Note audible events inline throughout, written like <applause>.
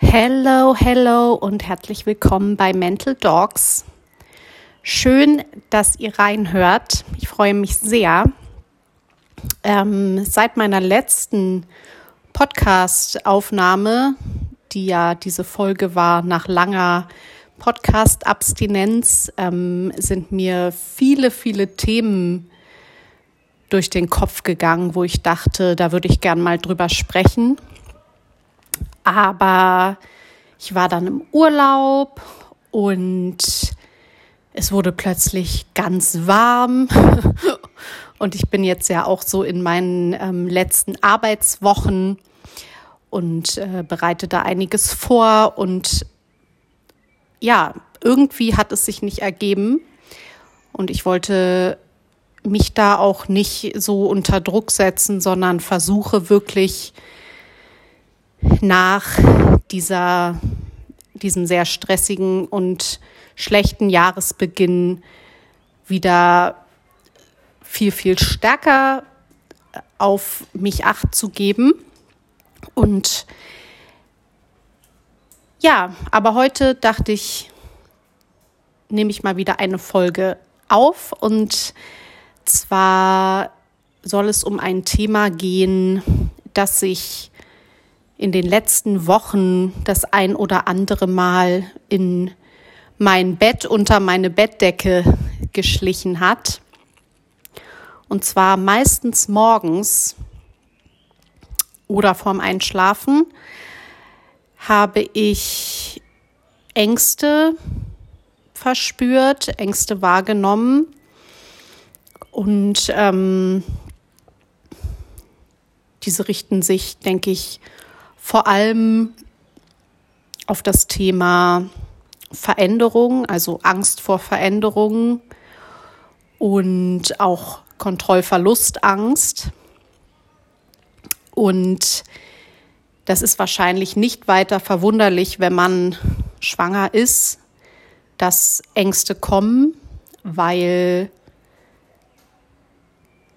Hello, hello und herzlich willkommen bei Mental Dogs. Schön, dass ihr reinhört. Ich freue mich sehr. Ähm, seit meiner letzten Podcast-Aufnahme, die ja diese Folge war nach langer Podcast-Abstinenz, ähm, sind mir viele, viele Themen durch den Kopf gegangen, wo ich dachte, da würde ich gern mal drüber sprechen. Aber ich war dann im Urlaub und es wurde plötzlich ganz warm. <laughs> und ich bin jetzt ja auch so in meinen ähm, letzten Arbeitswochen und äh, bereite da einiges vor. Und ja, irgendwie hat es sich nicht ergeben. Und ich wollte mich da auch nicht so unter Druck setzen, sondern versuche wirklich nach dieser, diesem sehr stressigen und schlechten Jahresbeginn wieder viel, viel stärker auf mich acht zu geben. Und ja, aber heute dachte ich, nehme ich mal wieder eine Folge auf. Und zwar soll es um ein Thema gehen, das sich in den letzten Wochen das ein oder andere Mal in mein Bett unter meine Bettdecke geschlichen hat. Und zwar meistens morgens oder vorm Einschlafen habe ich Ängste verspürt, Ängste wahrgenommen und ähm, diese richten sich, denke ich, vor allem auf das Thema Veränderung, also Angst vor Veränderung und auch Kontrollverlustangst. Und das ist wahrscheinlich nicht weiter verwunderlich, wenn man schwanger ist, dass Ängste kommen, weil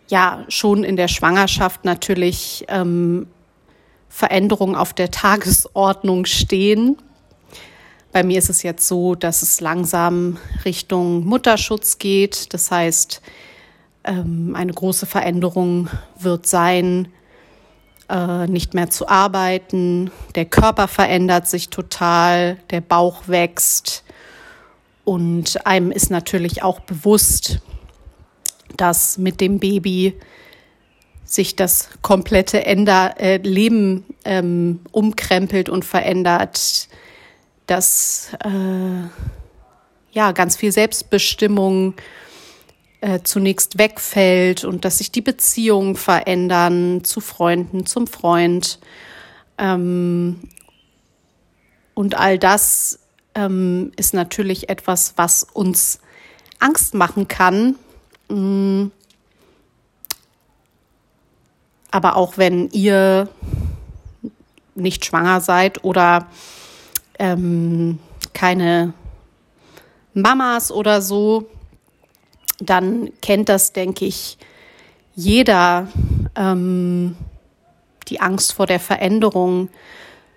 ja schon in der Schwangerschaft natürlich ähm, Veränderungen auf der Tagesordnung stehen. Bei mir ist es jetzt so, dass es langsam Richtung Mutterschutz geht. Das heißt, ähm, eine große Veränderung wird sein, äh, nicht mehr zu arbeiten. Der Körper verändert sich total, der Bauch wächst. Und einem ist natürlich auch bewusst, dass mit dem Baby sich das komplette Änder äh, Leben ähm, umkrempelt und verändert, dass äh, ja ganz viel Selbstbestimmung äh, zunächst wegfällt und dass sich die Beziehungen verändern zu Freunden, zum Freund. Ähm, und all das ähm, ist natürlich etwas, was uns Angst machen kann. Mhm aber auch wenn ihr nicht schwanger seid oder ähm, keine Mamas oder so, dann kennt das, denke ich, jeder ähm, die Angst vor der Veränderung.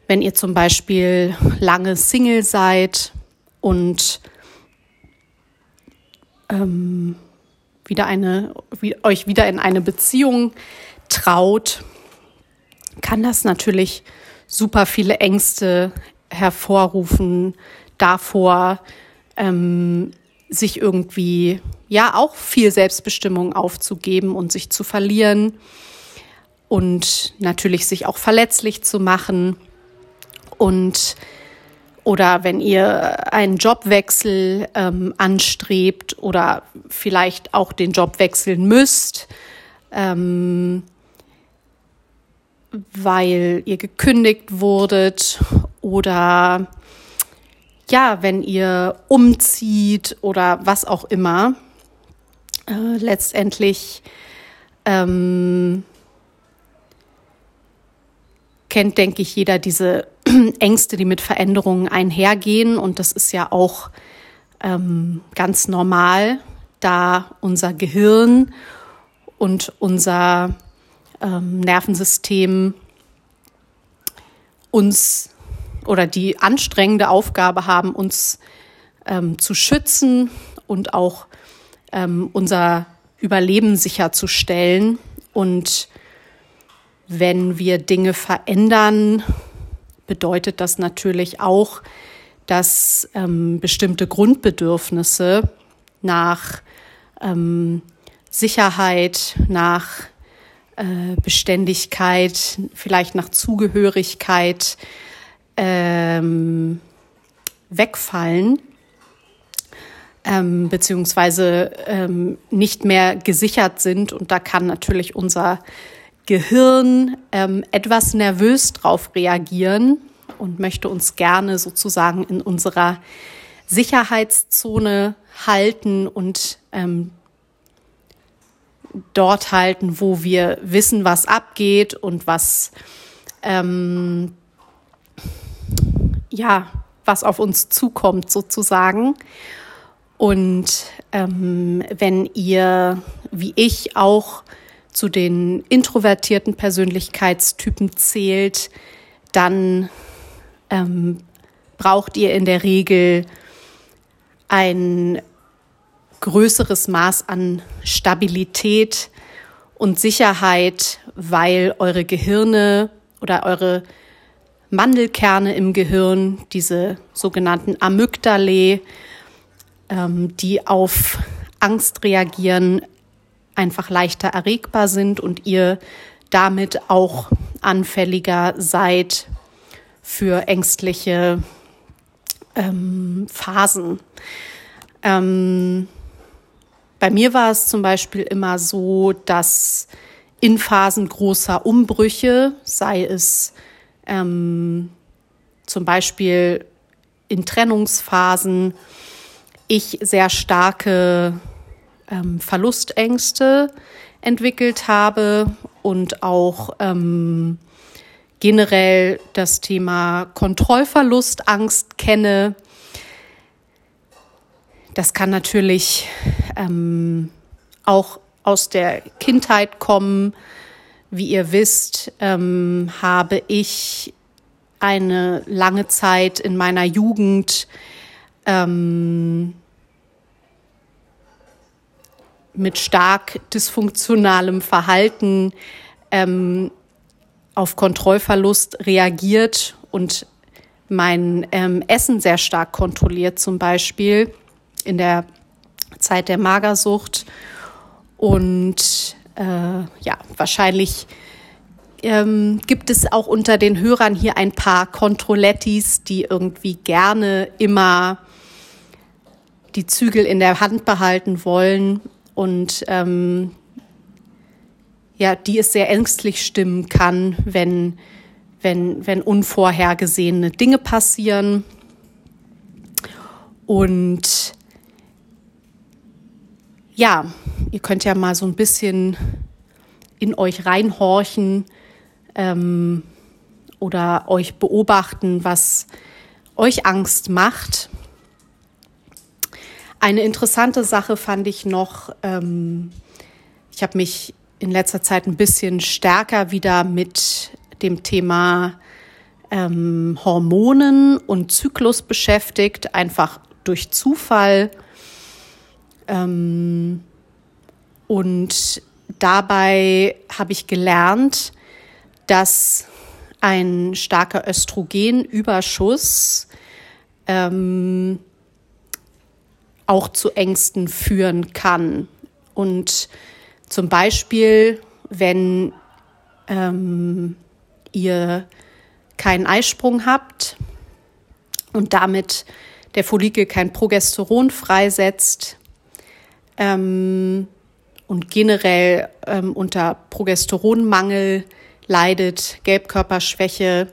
Wenn ihr zum Beispiel lange Single seid und ähm, wieder eine, wie, euch wieder in eine Beziehung traut, kann das natürlich super viele Ängste hervorrufen davor, ähm, sich irgendwie ja auch viel Selbstbestimmung aufzugeben und sich zu verlieren und natürlich sich auch verletzlich zu machen und oder wenn ihr einen Jobwechsel ähm, anstrebt oder vielleicht auch den Job wechseln müsst, ähm, weil ihr gekündigt wurdet oder ja, wenn ihr umzieht oder was auch immer. Äh, letztendlich ähm, kennt, denke ich, jeder diese <clears throat> Ängste, die mit Veränderungen einhergehen. Und das ist ja auch ähm, ganz normal, da unser Gehirn und unser ähm, Nervensystem uns oder die anstrengende Aufgabe haben, uns ähm, zu schützen und auch ähm, unser Überleben sicherzustellen. Und wenn wir Dinge verändern, bedeutet das natürlich auch, dass ähm, bestimmte Grundbedürfnisse nach ähm, Sicherheit, nach äh, Beständigkeit, vielleicht nach Zugehörigkeit ähm, wegfallen, ähm, beziehungsweise ähm, nicht mehr gesichert sind. Und da kann natürlich unser Gehirn ähm, etwas nervös drauf reagieren und möchte uns gerne sozusagen in unserer Sicherheitszone halten und ähm, dort halten, wo wir wissen, was abgeht und was ähm, ja was auf uns zukommt sozusagen. Und ähm, wenn ihr, wie ich auch, zu den introvertierten Persönlichkeitstypen zählt, dann ähm, braucht ihr in der Regel ein größeres Maß an Stabilität und Sicherheit, weil eure Gehirne oder eure Mandelkerne im Gehirn, diese sogenannten Amygdalae, ähm, die auf Angst reagieren, einfach leichter erregbar sind und ihr damit auch anfälliger seid für ängstliche ähm, Phasen. Ähm, bei mir war es zum Beispiel immer so, dass in Phasen großer Umbrüche, sei es ähm, zum Beispiel in Trennungsphasen, ich sehr starke ähm, Verlustängste entwickelt habe und auch ähm, generell das Thema Kontrollverlustangst kenne. Das kann natürlich ähm, auch aus der Kindheit kommen. Wie ihr wisst, ähm, habe ich eine lange Zeit in meiner Jugend ähm, mit stark dysfunktionalem Verhalten ähm, auf Kontrollverlust reagiert und mein ähm, Essen sehr stark kontrolliert, zum Beispiel in der Zeit der Magersucht. Und äh, ja, wahrscheinlich ähm, gibt es auch unter den Hörern hier ein paar Controlettis, die irgendwie gerne immer die Zügel in der Hand behalten wollen und ähm, ja, die es sehr ängstlich stimmen kann, wenn, wenn, wenn unvorhergesehene Dinge passieren. Und ja, ihr könnt ja mal so ein bisschen in euch reinhorchen ähm, oder euch beobachten, was euch Angst macht. Eine interessante Sache fand ich noch, ähm, ich habe mich in letzter Zeit ein bisschen stärker wieder mit dem Thema ähm, Hormonen und Zyklus beschäftigt, einfach durch Zufall. Ähm, und dabei habe ich gelernt, dass ein starker Östrogenüberschuss ähm, auch zu Ängsten führen kann. Und zum Beispiel, wenn ähm, ihr keinen Eisprung habt und damit der Follikel kein Progesteron freisetzt ähm, und generell ähm, unter Progesteronmangel leidet, Gelbkörperschwäche,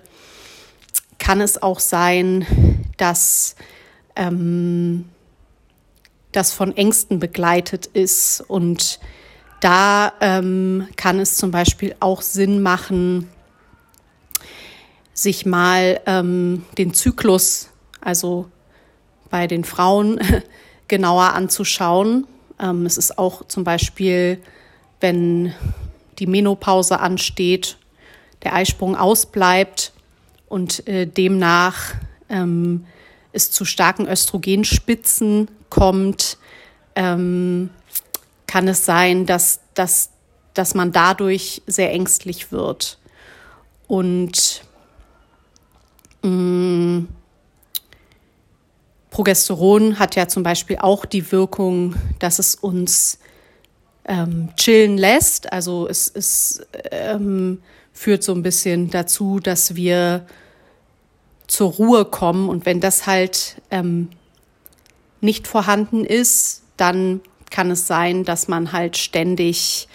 kann es auch sein, dass ähm, das von Ängsten begleitet ist. Und da ähm, kann es zum Beispiel auch Sinn machen, sich mal ähm, den Zyklus, also bei den Frauen, <laughs> genauer anzuschauen. Ähm, es ist auch zum Beispiel, wenn die Menopause ansteht, der Eisprung ausbleibt und äh, demnach ähm, es zu starken Östrogenspitzen kommt, ähm, kann es sein, dass, dass, dass man dadurch sehr ängstlich wird. Und mh, mm, Progesteron hat ja zum Beispiel auch die Wirkung, dass es uns ähm, chillen lässt. Also es, es ähm, führt so ein bisschen dazu, dass wir zur Ruhe kommen. Und wenn das halt ähm, nicht vorhanden ist, dann kann es sein, dass man halt ständig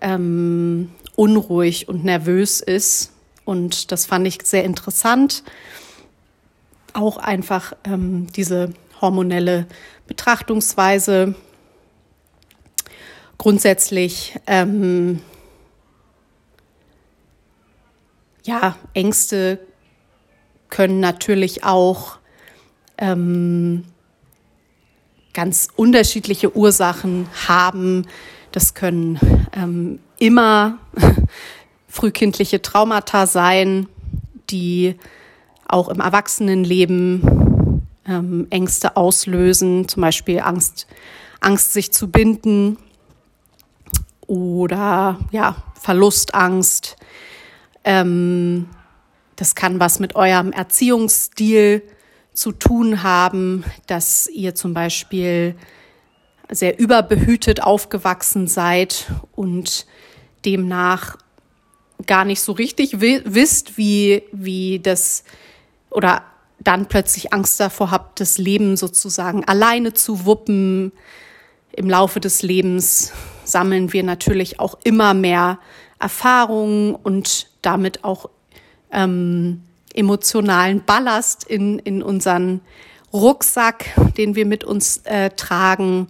ähm, unruhig und nervös ist. Und das fand ich sehr interessant. Auch einfach ähm, diese hormonelle Betrachtungsweise. Grundsätzlich ähm, ja, Ängste können natürlich auch ähm, ganz unterschiedliche Ursachen haben. Das können ähm, immer <laughs> frühkindliche Traumata sein, die auch im Erwachsenenleben ähm, Ängste auslösen, zum Beispiel Angst, Angst, sich zu binden oder ja, Verlustangst. Ähm, das kann was mit eurem Erziehungsstil zu tun haben, dass ihr zum Beispiel sehr überbehütet aufgewachsen seid und demnach gar nicht so richtig wisst, wie, wie das oder dann plötzlich Angst davor habt, das Leben sozusagen alleine zu wuppen. Im Laufe des Lebens sammeln wir natürlich auch immer mehr Erfahrungen und damit auch ähm, emotionalen Ballast in, in unseren Rucksack, den wir mit uns äh, tragen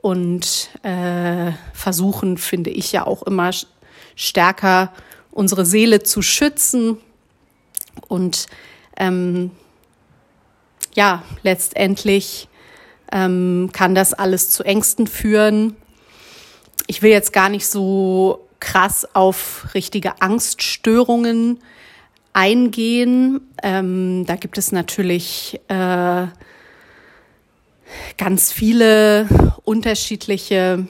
und äh, versuchen, finde ich ja auch immer stärker unsere Seele zu schützen und ähm, ja, letztendlich ähm, kann das alles zu Ängsten führen. Ich will jetzt gar nicht so krass auf richtige Angststörungen eingehen. Ähm, da gibt es natürlich äh, ganz viele unterschiedliche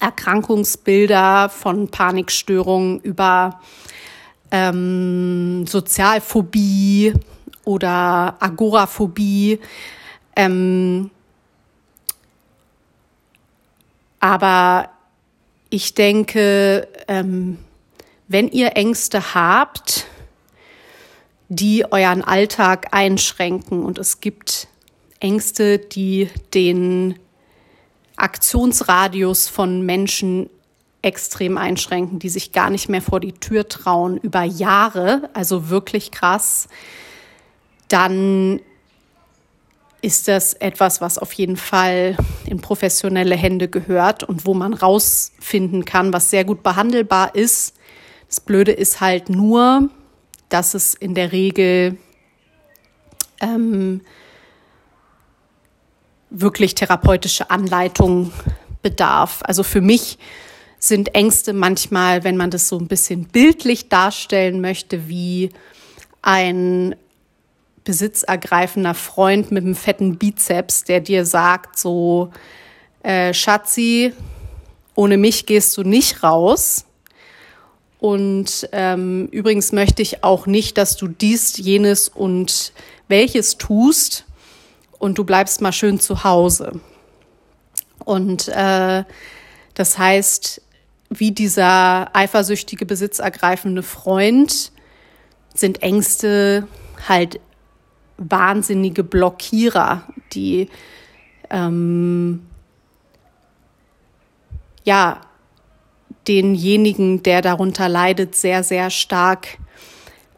Erkrankungsbilder von Panikstörungen über ähm, Sozialphobie oder Agoraphobie. Ähm, aber ich denke, ähm, wenn ihr Ängste habt, die euren Alltag einschränken und es gibt Ängste, die den Aktionsradius von Menschen extrem einschränken, die sich gar nicht mehr vor die Tür trauen über Jahre, also wirklich krass, dann ist das etwas, was auf jeden Fall in professionelle Hände gehört und wo man rausfinden kann, was sehr gut behandelbar ist. Das Blöde ist halt nur, dass es in der Regel ähm, wirklich therapeutische Anleitung bedarf. Also für mich sind Ängste manchmal, wenn man das so ein bisschen bildlich darstellen möchte, wie ein besitzergreifender Freund mit einem fetten Bizeps, der dir sagt, so, äh, Schatzi, ohne mich gehst du nicht raus. Und ähm, übrigens möchte ich auch nicht, dass du dies, jenes und welches tust und du bleibst mal schön zu Hause. Und äh, das heißt, wie dieser eifersüchtige, besitzergreifende Freund sind Ängste halt wahnsinnige Blockierer, die ähm, ja denjenigen, der darunter leidet, sehr, sehr stark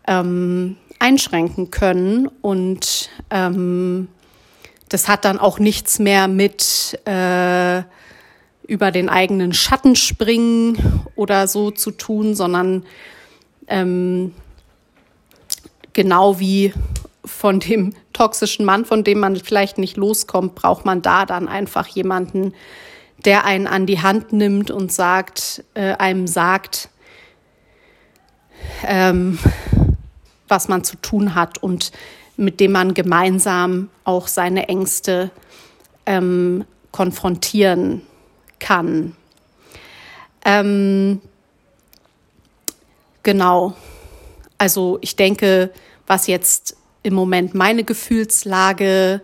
ähm, einschränken können. Und ähm, das hat dann auch nichts mehr mit äh, über den eigenen Schatten springen oder so zu tun, sondern ähm, genau wie von dem <laughs> toxischen Mann, von dem man vielleicht nicht loskommt, braucht man da dann einfach jemanden, der einen an die Hand nimmt und sagt, äh, einem sagt, ähm, was man zu tun hat und mit dem man gemeinsam auch seine Ängste ähm, konfrontieren kann. Ähm, genau. Also ich denke, was jetzt im Moment meine Gefühlslage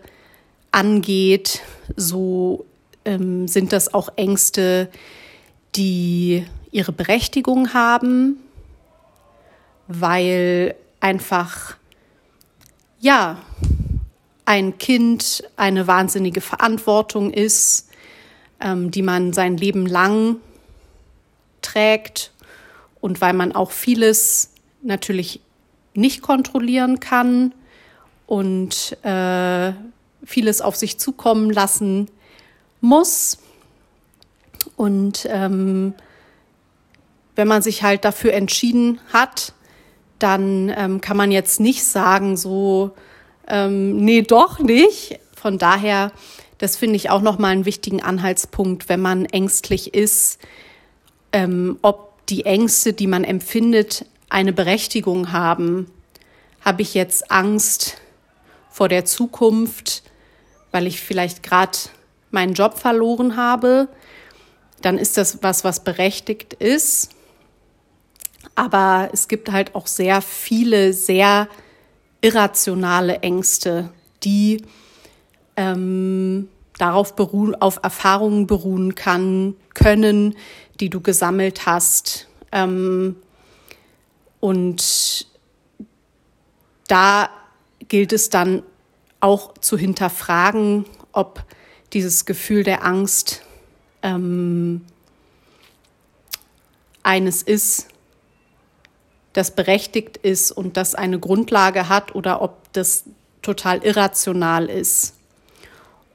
angeht, so ähm, sind das auch Ängste, die ihre Berechtigung haben, weil einfach, ja, ein Kind eine wahnsinnige Verantwortung ist, ähm, die man sein Leben lang trägt und weil man auch vieles natürlich nicht kontrollieren kann und äh, vieles auf sich zukommen lassen muss. Und ähm, wenn man sich halt dafür entschieden hat, dann ähm, kann man jetzt nicht sagen, so, ähm, nee, doch nicht. Von daher, das finde ich auch nochmal einen wichtigen Anhaltspunkt, wenn man ängstlich ist, ähm, ob die Ängste, die man empfindet, eine Berechtigung haben. Habe ich jetzt Angst vor der Zukunft, weil ich vielleicht gerade meinen Job verloren habe? Dann ist das was, was berechtigt ist. Aber es gibt halt auch sehr viele, sehr irrationale Ängste, die ähm, darauf beruhen, auf Erfahrungen beruhen kann, können, die du gesammelt hast. Ähm, und da gilt es dann auch zu hinterfragen, ob dieses Gefühl der Angst ähm, eines ist, das berechtigt ist und das eine Grundlage hat oder ob das total irrational ist.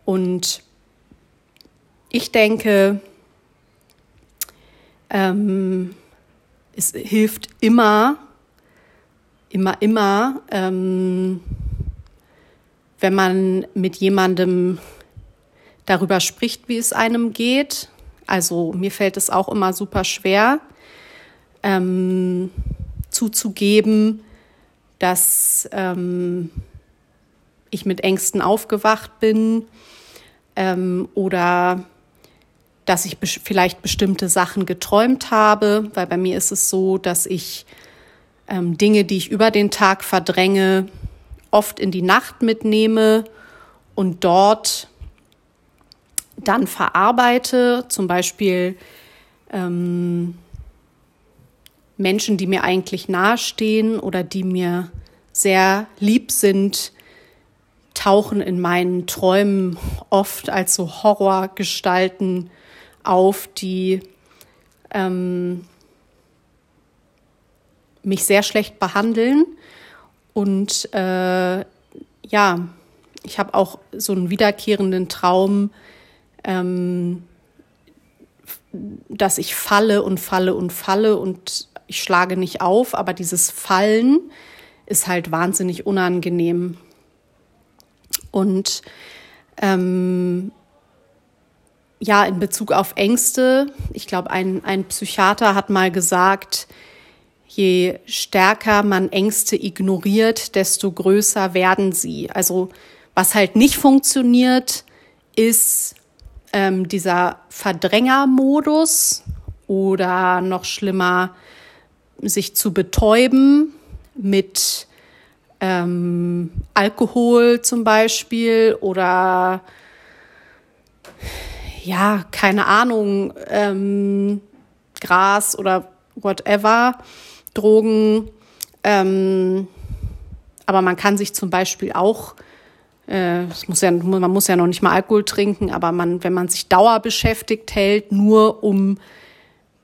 Und ich denke, ähm, es hilft immer, immer, immer, ähm, wenn man mit jemandem darüber spricht, wie es einem geht. Also mir fällt es auch immer super schwer, ähm, zuzugeben, dass ähm, ich mit Ängsten aufgewacht bin ähm, oder dass ich vielleicht bestimmte Sachen geträumt habe, weil bei mir ist es so, dass ich ähm, Dinge, die ich über den Tag verdränge, oft in die Nacht mitnehme und dort dann verarbeite, zum Beispiel ähm, Menschen, die mir eigentlich nahestehen oder die mir sehr lieb sind, tauchen in meinen Träumen oft als so Horrorgestalten auf, die ähm, mich sehr schlecht behandeln. Und äh, ja, ich habe auch so einen wiederkehrenden Traum, ähm, dass ich falle und falle und falle und ich schlage nicht auf, aber dieses Fallen ist halt wahnsinnig unangenehm. Und ähm, ja, in Bezug auf Ängste, ich glaube, ein, ein Psychiater hat mal gesagt, je stärker man Ängste ignoriert, desto größer werden sie. Also was halt nicht funktioniert, ist ähm, dieser Verdrängermodus oder noch schlimmer, sich zu betäuben mit ähm, Alkohol zum Beispiel oder ja, keine Ahnung, ähm, Gras oder whatever, Drogen. Ähm, aber man kann sich zum Beispiel auch, äh, muss ja, man muss ja noch nicht mal Alkohol trinken, aber man, wenn man sich dauer beschäftigt hält, nur um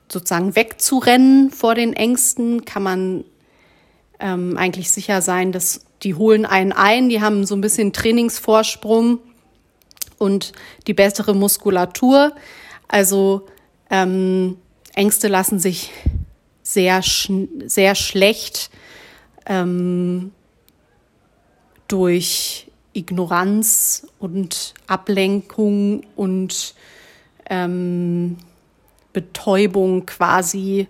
sozusagen wegzurennen vor den Ängsten, kann man ähm, eigentlich sicher sein, dass die holen einen ein, die haben so ein bisschen Trainingsvorsprung und die bessere Muskulatur. Also ähm, Ängste lassen sich sehr, sehr schlecht ähm, durch Ignoranz und Ablenkung und ähm, Betäubung quasi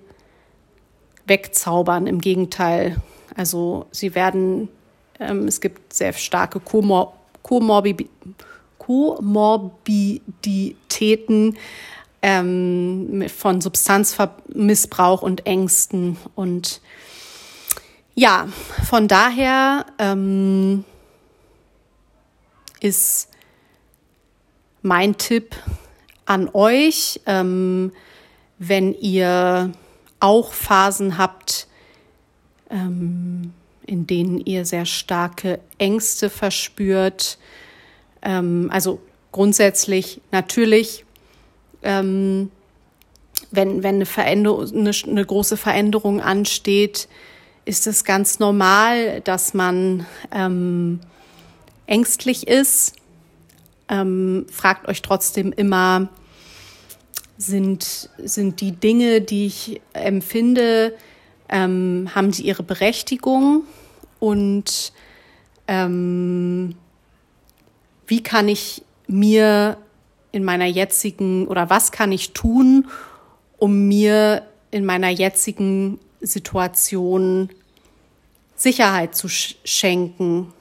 wegzaubern. Im Gegenteil. Also sie werden, ähm, es gibt sehr starke Komor Komorbi Komorbiditäten ähm, von Substanzmissbrauch und Ängsten. Und ja, von daher ähm, ist mein Tipp an euch, ähm, wenn ihr auch Phasen habt, ähm, in denen ihr sehr starke Ängste verspürt. Ähm, also grundsätzlich natürlich, ähm, wenn, wenn eine, eine, eine große Veränderung ansteht, ist es ganz normal, dass man ähm, ängstlich ist. Ähm, fragt euch trotzdem immer, sind, sind die Dinge, die ich empfinde, ähm, haben die ihre Berechtigung und ähm, wie kann ich mir in meiner jetzigen oder was kann ich tun, um mir in meiner jetzigen Situation Sicherheit zu sch schenken?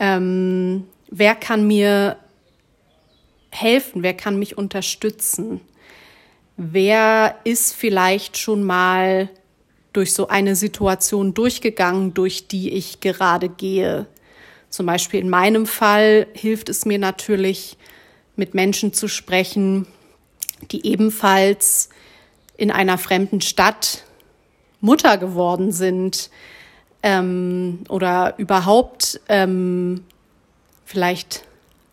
Ähm, wer kann mir helfen? Wer kann mich unterstützen? Wer ist vielleicht schon mal durch so eine Situation durchgegangen, durch die ich gerade gehe? Zum Beispiel in meinem Fall hilft es mir natürlich, mit Menschen zu sprechen, die ebenfalls in einer fremden Stadt Mutter geworden sind ähm, oder überhaupt ähm, vielleicht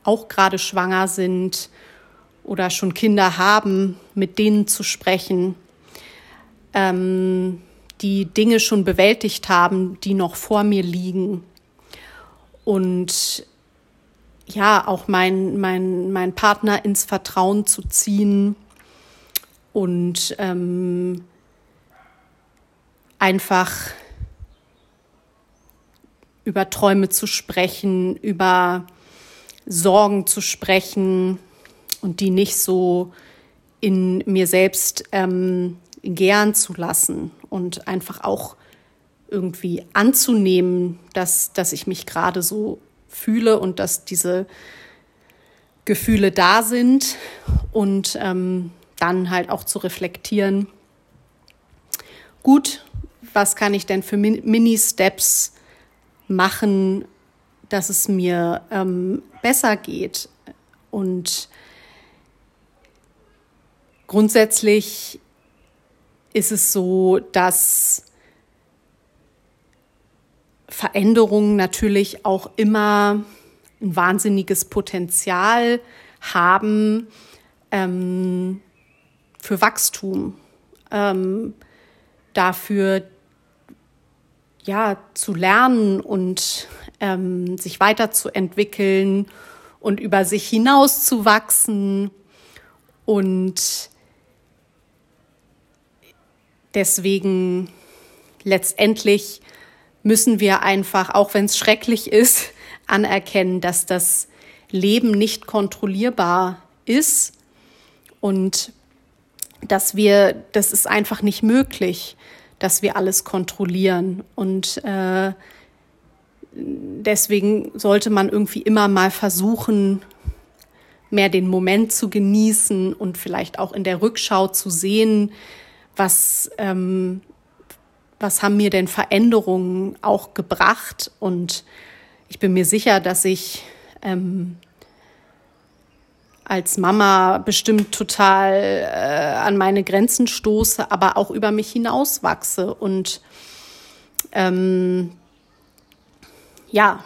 auch gerade schwanger sind oder schon Kinder haben, mit denen zu sprechen, ähm, die Dinge schon bewältigt haben, die noch vor mir liegen. Und ja, auch mein, mein, mein Partner ins Vertrauen zu ziehen und ähm, einfach über Träume zu sprechen, über Sorgen zu sprechen und die nicht so in mir selbst ähm, gern zu lassen und einfach auch irgendwie anzunehmen, dass, dass ich mich gerade so fühle und dass diese Gefühle da sind und ähm, dann halt auch zu reflektieren. Gut, was kann ich denn für Mini-Steps machen, dass es mir ähm, besser geht? Und grundsätzlich ist es so, dass Veränderungen natürlich auch immer ein wahnsinniges Potenzial haben ähm, für Wachstum, ähm, dafür ja zu lernen und ähm, sich weiterzuentwickeln und über sich hinaus zu wachsen und deswegen letztendlich müssen wir einfach, auch wenn es schrecklich ist, <laughs> anerkennen, dass das Leben nicht kontrollierbar ist und dass wir, das ist einfach nicht möglich, dass wir alles kontrollieren. Und äh, deswegen sollte man irgendwie immer mal versuchen, mehr den Moment zu genießen und vielleicht auch in der Rückschau zu sehen, was ähm, was haben mir denn Veränderungen auch gebracht? Und ich bin mir sicher, dass ich ähm, als Mama bestimmt total äh, an meine Grenzen stoße, aber auch über mich hinauswachse. Und ähm, ja,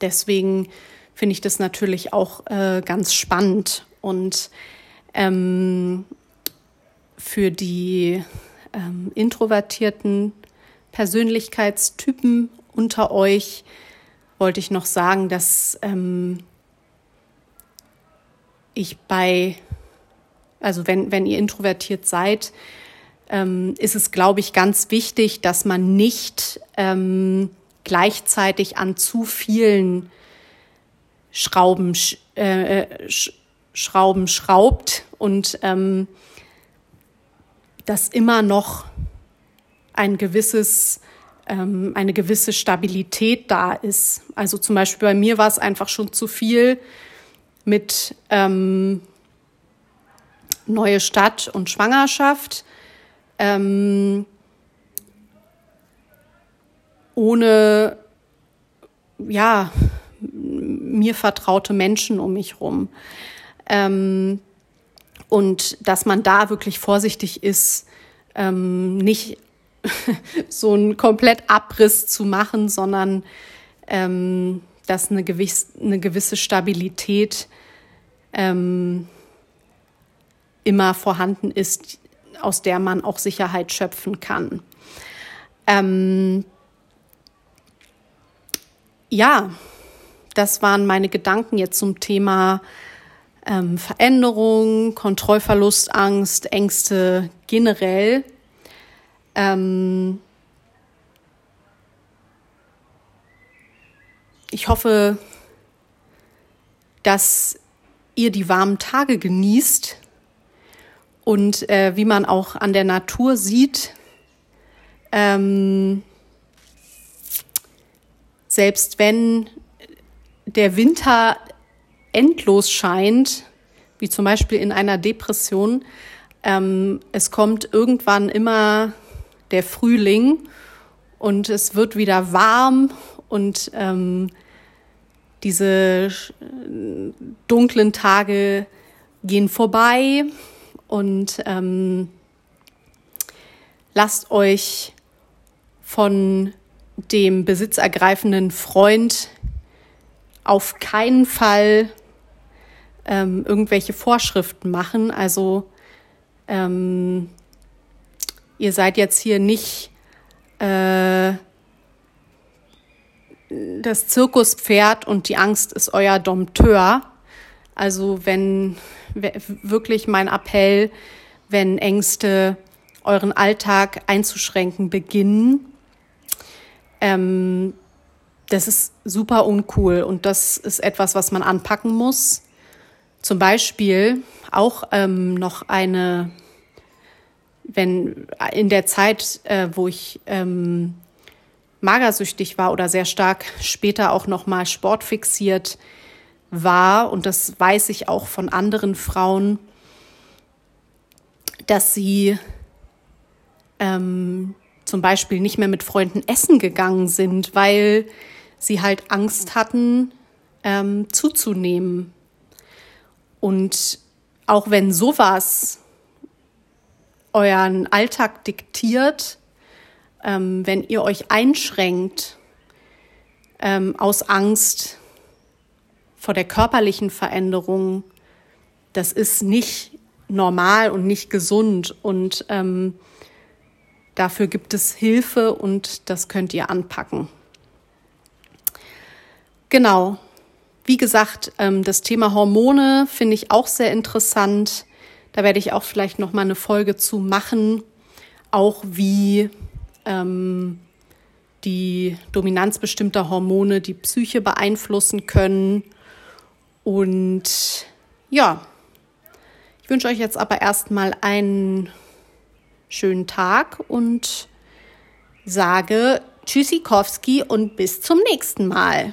deswegen finde ich das natürlich auch äh, ganz spannend. Und ähm, für die ähm, introvertierten Persönlichkeitstypen unter euch wollte ich noch sagen, dass ähm, ich bei, also wenn, wenn ihr introvertiert seid, ähm, ist es, glaube ich, ganz wichtig, dass man nicht ähm, gleichzeitig an zu vielen Schrauben, äh, Schrauben schraubt und ähm, dass immer noch ein gewisses ähm, eine gewisse Stabilität da ist. Also zum Beispiel bei mir war es einfach schon zu viel mit ähm, neue Stadt und Schwangerschaft. Ähm, ohne ja mir vertraute Menschen um mich rum. Ähm, und dass man da wirklich vorsichtig ist, ähm, nicht <laughs> so einen komplett Abriss zu machen, sondern ähm, dass eine, gewiss, eine gewisse Stabilität ähm, immer vorhanden ist, aus der man auch Sicherheit schöpfen kann. Ähm, ja, das waren meine Gedanken jetzt zum Thema ähm, Veränderung, Kontrollverlust, Angst, Ängste generell. Ähm ich hoffe, dass ihr die warmen Tage genießt und äh, wie man auch an der Natur sieht, ähm, selbst wenn der Winter endlos scheint, wie zum Beispiel in einer Depression, ähm, es kommt irgendwann immer der Frühling und es wird wieder warm und ähm, diese dunklen Tage gehen vorbei und ähm, lasst euch von dem besitzergreifenden Freund auf keinen Fall ähm, irgendwelche Vorschriften machen. Also ähm, ihr seid jetzt hier nicht äh, das Zirkuspferd und die Angst ist euer Dompteur. Also wenn wirklich mein Appell, wenn Ängste euren Alltag einzuschränken beginnen, ähm, das ist super uncool und das ist etwas, was man anpacken muss. Zum Beispiel auch ähm, noch eine, wenn in der Zeit, äh, wo ich ähm, magersüchtig war oder sehr stark später auch noch mal sportfixiert war und das weiß ich auch von anderen Frauen, dass sie ähm, zum Beispiel nicht mehr mit Freunden essen gegangen sind, weil sie halt Angst hatten, ähm, zuzunehmen. Und auch wenn sowas euren Alltag diktiert, ähm, wenn ihr euch einschränkt ähm, aus Angst vor der körperlichen Veränderung, das ist nicht normal und nicht gesund. Und ähm, Dafür gibt es Hilfe und das könnt ihr anpacken. Genau. Wie gesagt, ähm, das Thema Hormone finde ich auch sehr interessant. Da werde ich auch vielleicht noch mal eine Folge zu machen, auch wie ähm, die Dominanz bestimmter Hormone die Psyche beeinflussen können. Und ja, ich wünsche euch jetzt aber erstmal einen schönen Tag und sage Tschüssikowski und bis zum nächsten Mal.